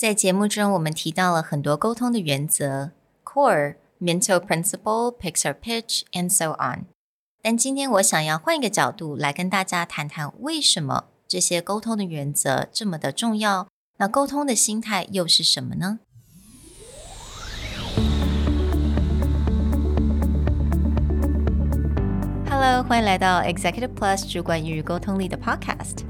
在节目中，我们提到了很多沟通的原则：core、mental principle、picture pitch and so on。但今天我想要换一个角度来跟大家谈谈，为什么这些沟通的原则这么的重要？那沟通的心态又是什么呢？Hello，欢迎来到 Executive Plus 主管英语沟通力的 Podcast。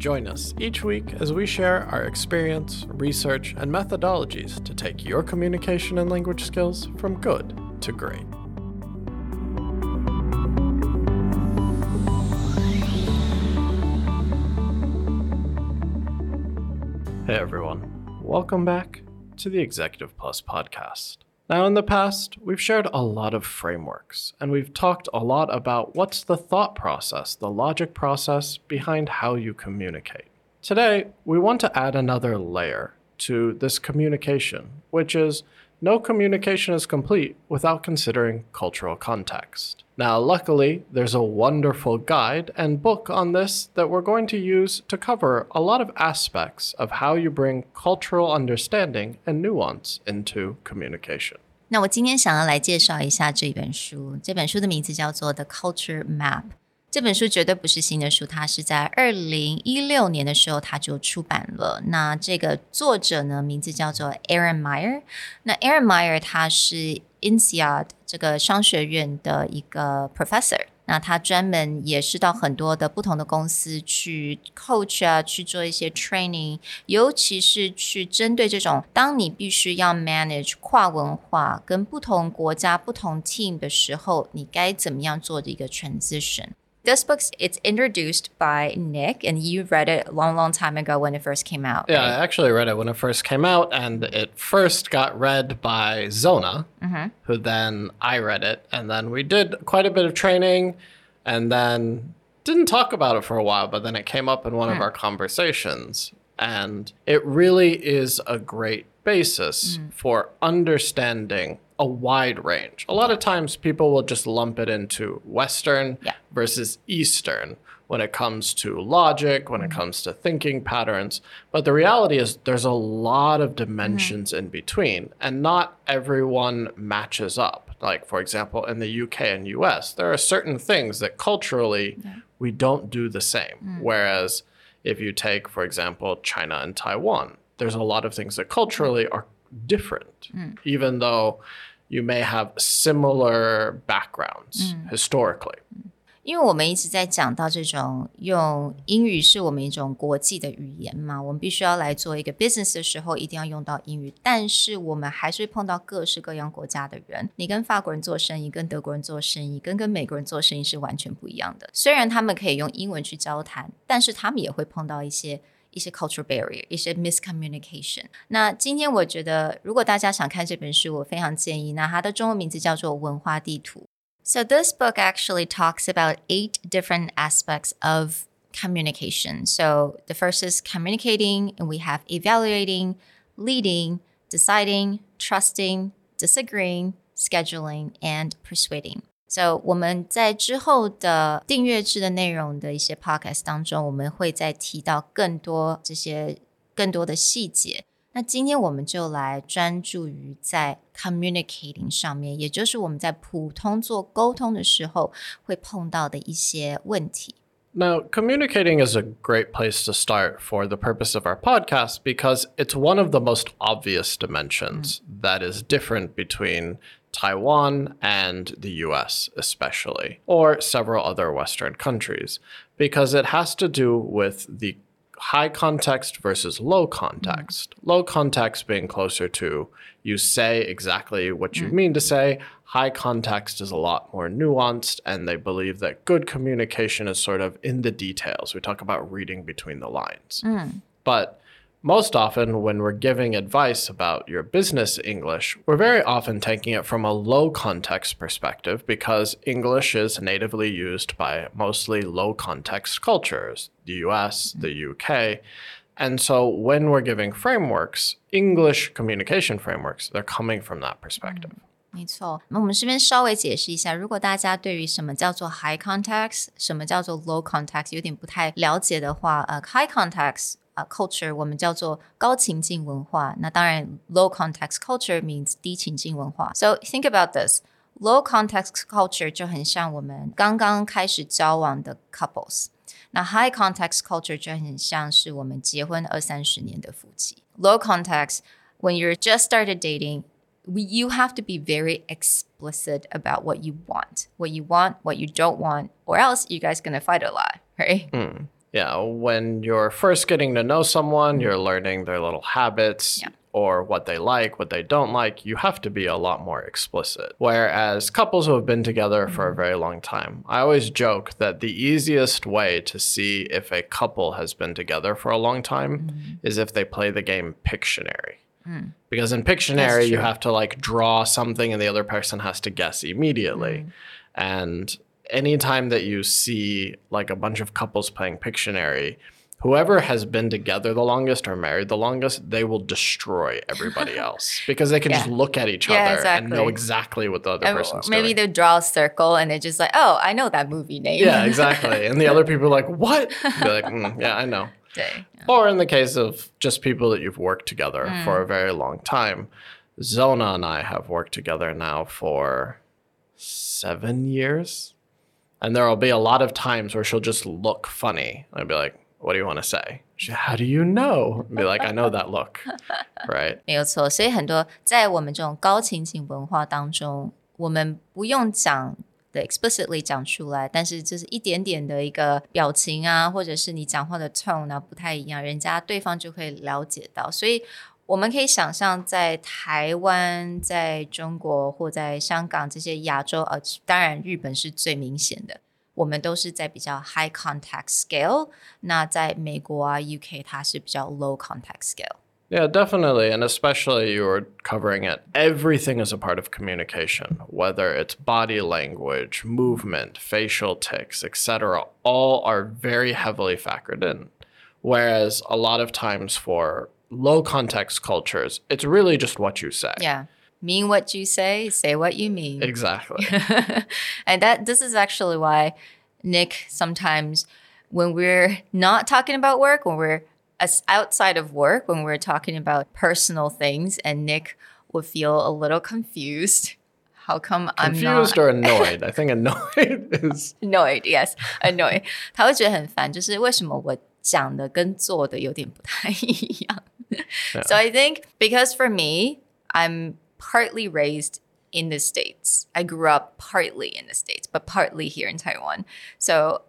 Join us each week as we share our experience, research, and methodologies to take your communication and language skills from good to great. Hey everyone, welcome back to the Executive Plus podcast. Now, in the past, we've shared a lot of frameworks, and we've talked a lot about what's the thought process, the logic process behind how you communicate. Today, we want to add another layer to this communication, which is no communication is complete without considering cultural context. Now, luckily, there's a wonderful guide and book on this that we're going to use to cover a lot of aspects of how you bring cultural understanding and nuance into communication. 那我今天想要来介绍一下这本书，这本书的名字叫做《The Culture Map》。 这本书绝对不是新的书，它是在二零一六年的时候它就出版了。那这个作者呢，名字叫做 Aaron Meyer。那 Aaron Meyer 他是 INSEAD 这个商学院的一个 professor。那他专门也是到很多的不同的公司去 coach 啊，去做一些 training，尤其是去针对这种当你必须要 manage 跨文化跟不同国家不同 team 的时候，你该怎么样做的一个 transition。This book it's introduced by Nick, and you read it a long, long time ago when it first came out. Yeah, right? I actually read it when it first came out, and it first got read by Zona, mm-hmm. who then I read it, and then we did quite a bit of training, and then didn't talk about it for a while, but then it came up in one mm. of hmm. our conversations, and it really is a great basis mm. for understanding a wide range. A lot of times people will just lump it into Western yeah. versus Eastern when it comes to logic, when it mm-hmm. comes to thinking patterns. But the reality is there's a lot of dimensions mm-hmm. in between, and not everyone matches up. Like, for example, in the UK and US, there are certain things that culturally yeah. we don't do the same. Mm. Whereas if you take, for example, China and Taiwan, there's a lot of things that culturally are different, mm. even though you may have similar backgrounds historically. 因为我们一直在讲到这种用英语是我们一种国际的语言嘛，我们必须要来做一个 business 的时候，一定要用到英语。但是我们还是会碰到各式各样国家的人，你跟法国人做生意，跟德国人做生意，跟跟美国人做生意是完全不一样的。虽然他们可以用英文去交谈，但是他们也会碰到一些。 一些 cultural barrier，一些 miscommunication。那今天我觉得，如果大家想看这本书，我非常建议。那它的中文名字叫做《文化地图》。So this book actually talks about eight different aspects of communication. So the first is communicating, and we have evaluating, leading, deciding, trusting, disagreeing, scheduling, and persuading. So 我们在之后的订阅制的内容的一些 podcast 当中，我们会再提到更多这些更多的细节。那今天我们就来专注于在 communicating 上面，也就是我们在普通做沟通的时候会碰到的一些问题。Now, communicating is a great place to start for the purpose of our podcast because it's one of the most obvious dimensions mm. that is different between Taiwan and the US, especially, or several other Western countries, because it has to do with the high context versus low context. Mm. Low context being closer to you say exactly what you mm. mean to say. High context is a lot more nuanced, and they believe that good communication is sort of in the details. We talk about reading between the lines. Mm. But most often when we're giving advice about your business English, we're very often taking it from a low context perspective because English is natively used by mostly low context cultures, the US, the UK. And so when we're giving frameworks, English communication frameworks, they're coming from that perspective. 没错，那我们这边稍微解释一下，如果大家对于什么叫做 high context，什么叫做 low context 有点不太了解的话，呃，high context 啊、uh, culture 我们叫做高情境文化。那当然，low context culture means 低情境文化。So think about this. Low context culture 就很像我们刚刚开始交往的 couples。那 high context culture 就很像是我们结婚二三十年的夫妻。Low context when you're just started dating we, you have to be very explicit about what you want, what you want, what you don't want, or else you guys gonna fight a lot, right? Mm. Yeah, when you're first getting to know someone, mm-hmm. you're learning their little habits. Yeah. Or what they like, what they don't like, you have to be a lot more explicit. Whereas couples who have been together for a mm-hmm. very long time, I always joke that the easiest way to see if a couple has been together for a long time mm-hmm. is if they play the game Pictionary. Mm. Because in Pictionary, you have to like draw something and the other person has to guess immediately. Mm. And anytime that you see like a bunch of couples playing Pictionary, whoever has been together the longest or married the longest, they will destroy everybody else because they can just look at each Yeah, other and know exactly. exactly what the other And person's maybe doing. they draw a circle and they're just like, oh, I know that movie name. Yeah, exactly. And the other people are like, what? Be like, "Mm, yeah, I know. 对 Or in the case of just people that you've worked together for a very long time, Zona and I have worked together now for seven years And there will be a lot of times where she'll just look funny. I'd be like, what do you want to say? She, How do you know? I'd be like, I know that look. Right. 没有错，所以很多在我们这种高情景文化当中，我们不用讲的 explicitly 讲出来，但是就是一点点的一个表情啊，或者是你讲话的 tone 啊不太一样，人家对方就会了解到。所以 我们可以想象，在台湾、在中国或在香港这些亚洲，呃，当然日本是最明显的。我们都是在比较 high context scale。那在美国啊、UK，它是比较 low context scale。Yeah, definitely. And especially you're covering it. Everything is a part of communication, whether it's body language, movement, facial tics, etc. All are very heavily factored in. Whereas a lot of times for low context cultures, it's really just what you say. Yeah. Mean what you say, say what you mean. Exactly. and that this is actually why Nick sometimes when we're not talking about work, when we're as outside of work, when we're talking about personal things, and Nick would feel a little confused. How come I'm Confused not or annoyed? I think annoyed is annoyed? Yes, annoyed. 他会觉得很烦，就是为什么我 讲的跟做的有点不太一样。So I think because for me, I'm partly raised in the States. I grew up partly in the States, but partly here in Taiwan. So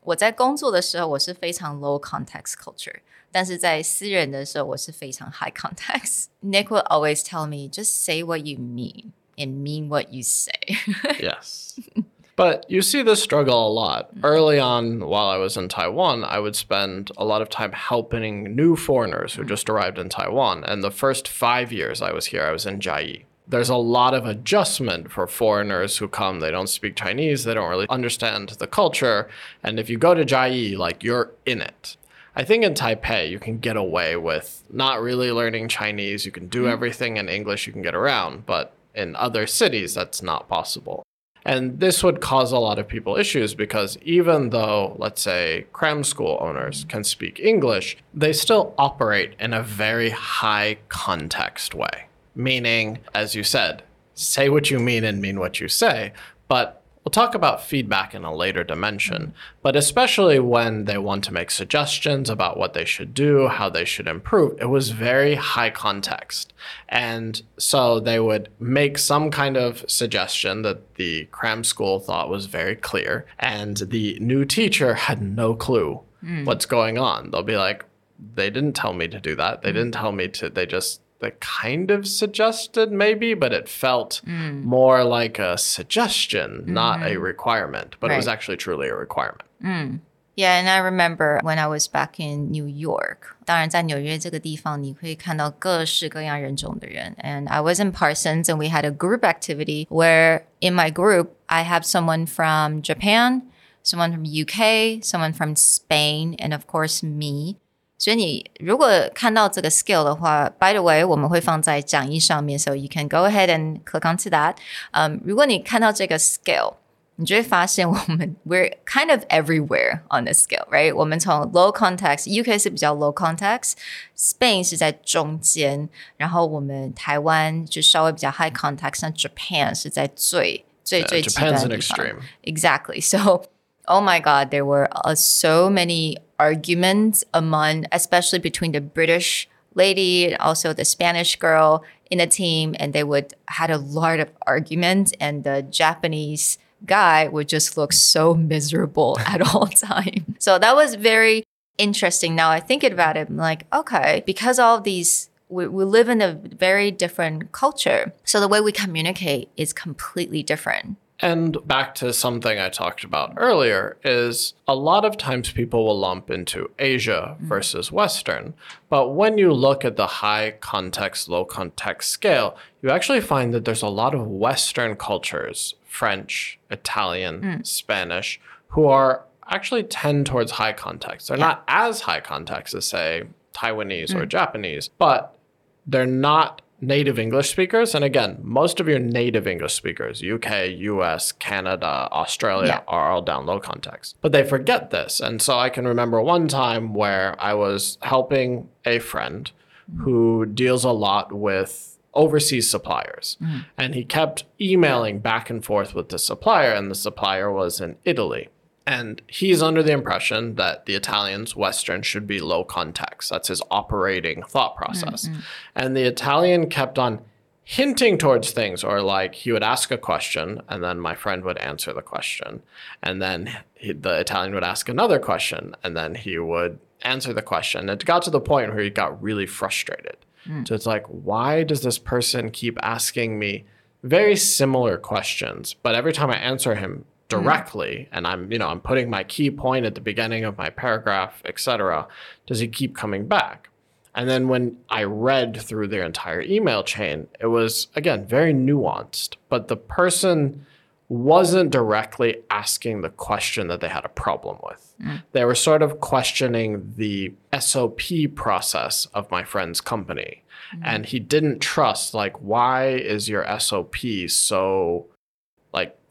我在工作的时候，我是非常 low context culture，但是在私人的时候，我是非常 high context. Nick will always tell me, just say what you mean and mean what you say. yes. But you see this struggle a lot. Early on, while I was in Taiwan, I would spend a lot of time helping new foreigners who just arrived in Taiwan. And the first five years I was here, I was in Jiayi. There's a lot of adjustment for foreigners who come. They don't speak Chinese, they don't really understand the culture. And if you go to Jiayi, like you're in it. I think in Taipei, you can get away with not really learning Chinese. You can do mm-hmm. everything in English, you can get around. But in other cities, that's not possible. And this would cause a lot of people issues because even though, let's say, cram school owners can speak English, they still operate in a very high context way. Meaning, as you said, say what you mean and mean what you say. But we'll talk about feedback in a later dimension. But especially when they want to make suggestions about what they should do, how they should improve, it was very high context. And so they would make some kind of suggestion that the cram school thought was very clear, and the new teacher had no clue hmm. what's going on. They'll be like, they didn't tell me to do that. They hmm. didn't tell me to, they just, they kind of suggested maybe, but it felt more like a suggestion, not a requirement. But it was Right. actually truly a requirement. Yeah, and I remember when I was back in New York. 当然，在纽约这个地方，你会看到各式各样人种的人。And I was in Parsons, and we had a group activity where in my group I have someone from Japan, someone from UK, someone from Spain, and of course me. 所以你如果看到这个 skill 的话，by the way，我们会放在讲义上面，so you can go ahead and click onto that。嗯，如果你看到这个 skill，你就会发现我们 we're kind of everywhere on the scale，right？我们从 low context，UK 是比较 low context，Spain 是在中间，然后我们台湾就稍微比较 high context，像 Japan 是在最最最极端的地方。Exactly. So oh my God, there were uh, so many arguments among, especially between the British lady and also the Spanish girl in the team, and they would had a lot of arguments, and the Japanese guy would just look so miserable at all time. So that was very interesting. Now I think about it, I'm like, okay, because all these we, we live in a very different culture. So the way we communicate is completely different. And back to something I talked about earlier is a lot of times people will lump into Asia mm-hmm. versus Western. But when you look at the high context, low context scale, you actually find that there's a lot of Western cultures, French, Italian, mm. Spanish, who are actually tend towards high context. They're yeah. not as high context as, say, Taiwanese mm. or Japanese, but they're not native English speakers. And again, most of your native English speakers, UK, US, Canada, Australia, yeah. are all down low context. But they forget this. And so I can remember one time where I was helping a friend who deals a lot with overseas suppliers. Mm. And he kept emailing back and forth with the supplier, and the supplier was in Italy. And he's under the impression that the Italians, Western, should be low context. That's his operating thought process. Mm-hmm. And the Italian kept on hinting towards things, or like he would ask a question, and then my friend would answer the question. And then he, the Italian would ask another question, and then he would answer the question. It got to the point where he got really frustrated. Mm. So it's like, why does this person keep asking me very similar questions? But every time I answer him. Directly and i'm you know i'm putting my key point at the beginning of my paragraph etc does he keep coming back and then when i read through their entire email chain it was again very nuanced but the person wasn't directly asking the question that they had a problem with. Mm. They were sort of questioning the SOP process of my friend's company. Mm. And he didn't trust, like, why is your SOP so,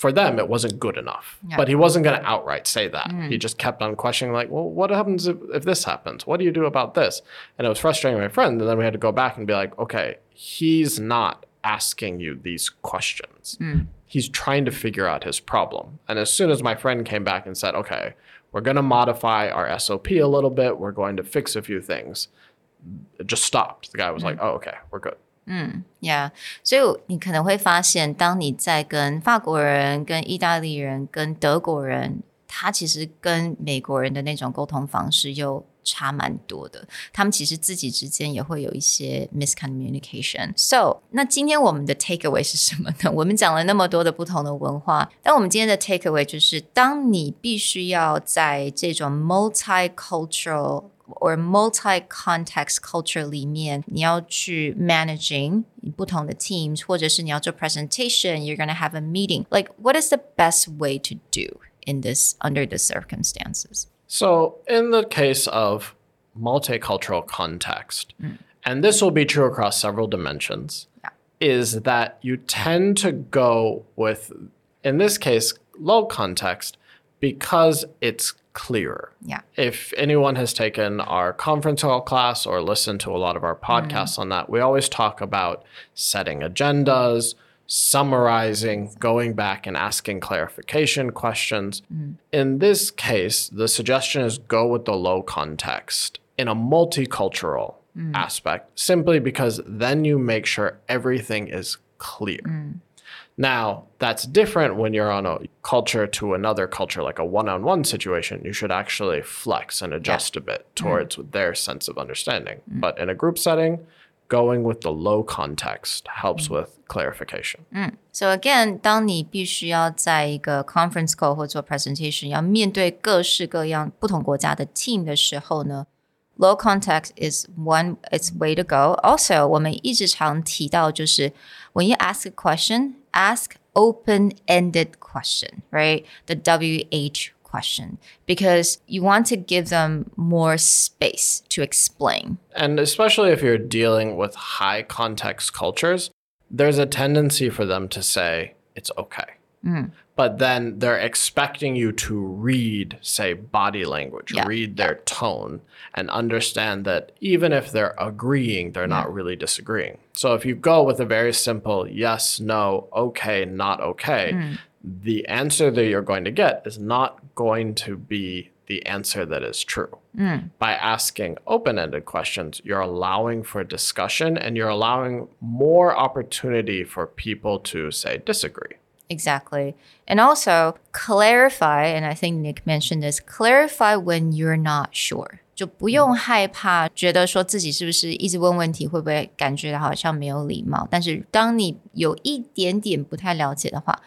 for them it wasn't good enough. Yeah. But he wasn't going to outright say that. Mm. He just kept on questioning, like, well, what happens if, if this happens? What do you do about this? And it was frustrating my friend. And then we had to go back and be like, okay, he's not asking you these questions. Mm. He's trying to figure out his problem. And as soon as my friend came back and said, okay, we're going to modify our SOP a little bit, we're going to fix a few things, it just stopped. The guy was mm. like, oh, okay, we're good. 嗯，Yeah，所以你可能会发现，当你在跟法国人、跟意大利人、跟德国人，他其实跟美国人的那种沟通方式又差蛮多的。他们其实自己之间也会有一些 miscommunication。So，那今天我们的 takeaway 是什么呢？我们讲了那么多的不同的文化，但我们今天的 takeaway 就是，当你必须要在这种 multicultural or multi-context culture 里面，你要去 managing 不同的 teams，或者是你要做 presentation，you're gonna have a meeting. Like, what is the best way to do in this under the circumstances? So, in the case of multicultural context, mm. and this will be true across several dimensions, yeah. is that you tend to go with, in this case, low context because it's clearer. Yeah. If anyone has taken our conference call class or listened to a lot of our podcasts mm. on that, we always talk about setting agendas, summarizing, going back and asking clarification questions. Mm. In this case, the suggestion is go with the low context in a multicultural mm. aspect, simply because then you make sure everything is clear. Mm. Now, that's different when you're on a culture to another culture, like a one on one situation. You should actually flex and adjust yeah. a bit towards mm. their sense of understanding. Mm. But in a group setting, going with the low context helps with clarification. So again，当你必须要在一个 conference call 或做 presentation，要面对各式各样不同国家的 team 的时候呢，low context is one its way to go. Also，我们一直常提到就是 when you ask a question, Ask open-ended question, right? The WH question because you want to give them more space to explain. And especially if you're dealing with high context cultures, there's a tendency for them to say, it's okay. Mm. But then they're expecting you to read, say, body language, Yeah. read their tone, and understand that even if they're agreeing, they're not really disagreeing. So if you go with a very simple yes, no, okay, not okay, hmm. the answer that you're going to get is not going to be the answer that is true. Hmm. By asking open ended questions, you're allowing for discussion and you're allowing more opportunity for people to say disagree. Exactly. And also clarify, and I think Nick mentioned this, clarify when you're not sure. 就不用害怕，觉得说自己是不是一直问问题，会不会感觉好像没有礼貌？但是当你有一点点不太了解的话，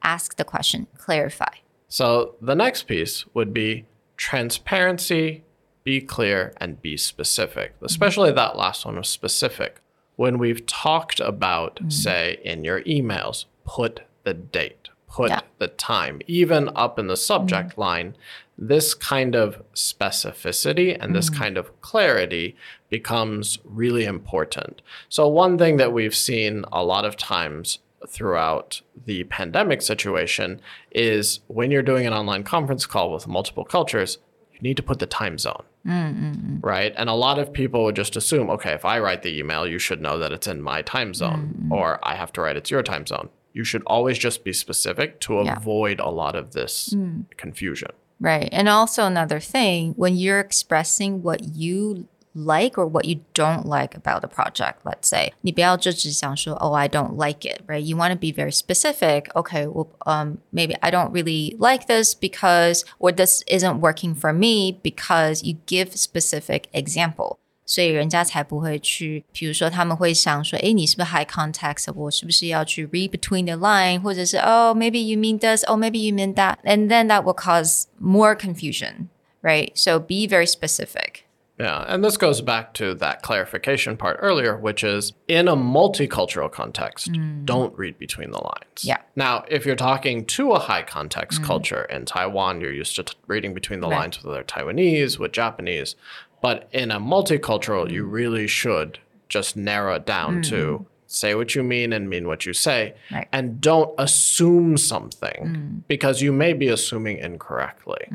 ask the question, clarify. So the next piece would be transparency, be clear, and be specific. Especially that last one was specific. When we've talked about, say, in your emails, put the date, put Yeah. the time, even up in the subject mm-hmm. line, this kind of specificity and this mm. kind of clarity becomes really important. So, one thing that we've seen a lot of times throughout the pandemic situation is when you're doing an online conference call with multiple cultures, you need to put the time zone. Mm-hmm. Right. And a lot of people would just assume, okay, if I write the email, you should know that it's in my time zone, mm-hmm. or I have to write it's your time zone You should always just be specific to Yeah. avoid a lot of this confusion. Right. And also another thing, when you're expressing what you like or what you don't like about the project, let's say, 你不要就只想说, oh, I don't like it, right? You want to be very specific. Okay, well, um, maybe I don't really like this because, or this isn't working for me because you give specific example. 所以人家才不会去，比如说他们会想说，诶，你是不是 high context？我是不是要去 read between the line？或者是 oh maybe you mean this, oh maybe you mean that, and then that will cause more confusion, right? So be very specific. Yeah, and this goes back to that clarification part earlier, which is in a multicultural context, don't read between the lines. Yeah. Now, if you're talking to a high context culture in Taiwan, you're used to t- reading between the Right. lines with other Taiwanese, with Japanese. But in a multicultural, you mm. really should just narrow it down mm. to say what you mean and mean what you say. Right. And don't assume something mm. because you may be assuming incorrectly.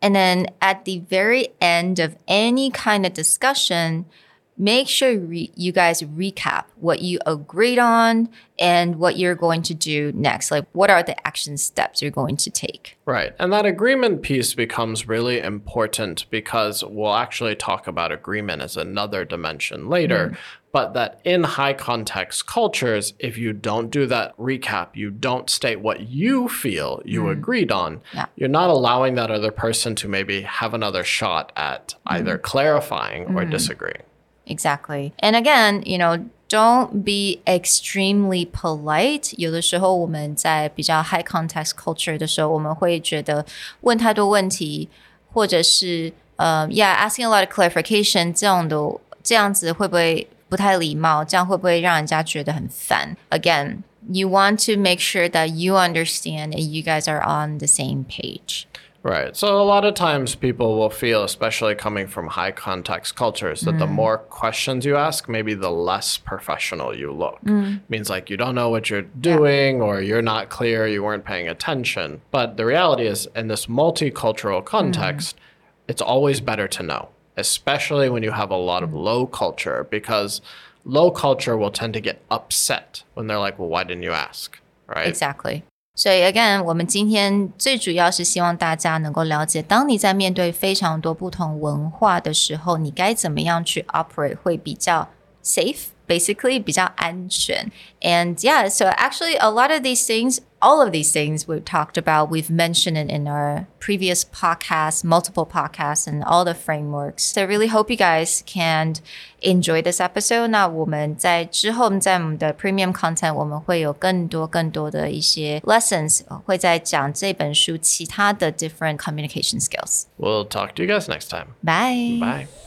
And then at the very end of any kind of discussion, make sure re- you guys recap what you agreed on and what you're going to do next. Like, what are the action steps you're going to take? Right. And that agreement piece becomes really important because we'll actually talk about agreement as another dimension later. Mm-hmm. But that in high context cultures, if you don't do that recap, you don't state what you feel you mm-hmm. agreed on, Yeah. you're not allowing that other person to maybe have another shot at either mm-hmm. clarifying or disagreeing Exactly. And again, you know, don't be extremely polite. 有的时候我们在比较 high context culture 的时候，我们会觉得问太多问题，或者是呃、uh,，yeah asking a lot of clarification 这样的这样子会不会不太礼貌？这样会不会让人家觉得很烦？Again, you want to make sure that you understand and you guys are on the same page. Right. So a lot of times people will feel, especially coming from high context cultures, that the mm. more questions you ask, maybe the less professional you look. Mm. Means like you don't know what you're doing or you're not clear, you weren't paying attention. But the reality is, in this multicultural context, mm. it's always better to know, especially when you have a lot of low culture, because low culture will tend to get upset when they're like, well, why didn't you ask? Right. Exactly. 所以，again，我们今天最主要是希望大家能够了解，当你在面对非常多不同文化的时候，你该怎么样去 operate 会比较 safe。Basically, 比较安全。And yeah, so actually, a lot of these things all of these things we've talked about, we've mentioned it in our previous podcasts, multiple podcasts, and all the frameworks. So I really hope you guys can enjoy this episode. 那我们在之后在我们的 premium content 我们会有更多更多的一些 lessons，会在讲这本书其他的 different communication skills. We'll talk to you guys next time. Bye. Bye.